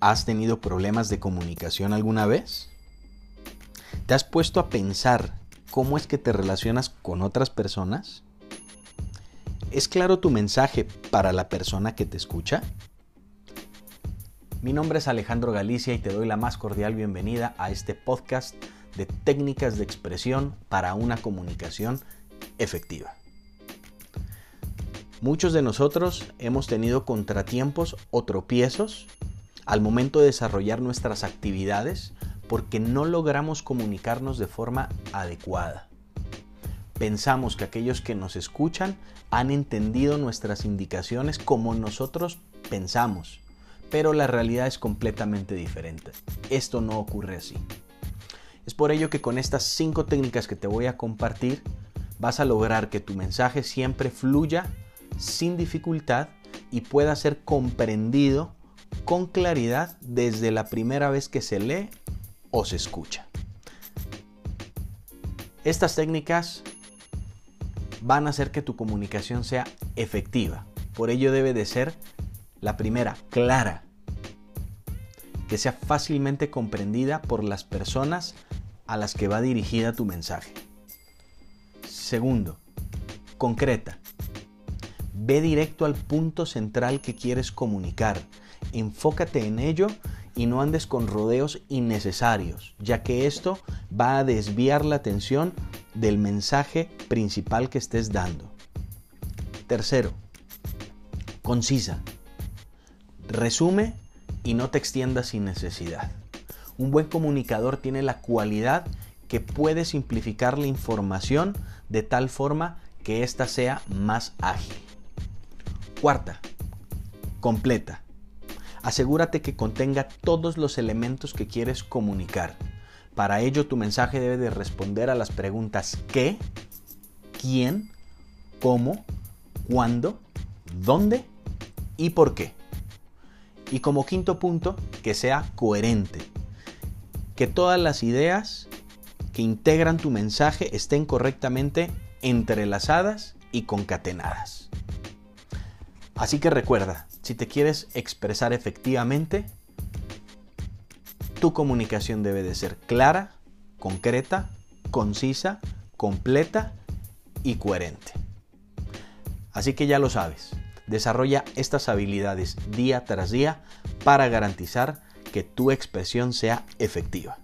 ¿Has tenido problemas de comunicación alguna vez? ¿Te has puesto a pensar cómo es que te relacionas con otras personas? ¿Es claro tu mensaje para la persona que te escucha? Mi nombre es Alejandro Galicia y te doy la más cordial bienvenida a este podcast de técnicas de expresión para una comunicación efectiva. Muchos de nosotros hemos tenido contratiempos o tropiezos al momento de desarrollar nuestras actividades porque no logramos comunicarnos de forma adecuada. Pensamos que aquellos que nos escuchan han entendido nuestras indicaciones como nosotros pensamos, pero la realidad es completamente diferente. Esto no ocurre así. Es por ello que con estas cinco técnicas que te voy a compartir vas a lograr que tu mensaje siempre fluya sin dificultad y pueda ser comprendido con claridad desde la primera vez que se lee o se escucha. Estas técnicas van a hacer que tu comunicación sea efectiva. Por ello debe de ser la primera, clara, que sea fácilmente comprendida por las personas a las que va dirigida tu mensaje. Segundo, concreta. Ve directo al punto central que quieres comunicar. Enfócate en ello y no andes con rodeos innecesarios, ya que esto va a desviar la atención del mensaje principal que estés dando. Tercero, concisa. Resume y no te extiendas sin necesidad. Un buen comunicador tiene la cualidad que puede simplificar la información de tal forma que ésta sea más ágil. Cuarta, completa. Asegúrate que contenga todos los elementos que quieres comunicar. Para ello tu mensaje debe de responder a las preguntas ¿qué? ¿quién? ¿cómo? ¿cuándo? ¿dónde? y por qué. Y como quinto punto, que sea coherente. Que todas las ideas que integran tu mensaje estén correctamente entrelazadas y concatenadas. Así que recuerda, si te quieres expresar efectivamente, tu comunicación debe de ser clara, concreta, concisa, completa y coherente. Así que ya lo sabes, desarrolla estas habilidades día tras día para garantizar que tu expresión sea efectiva.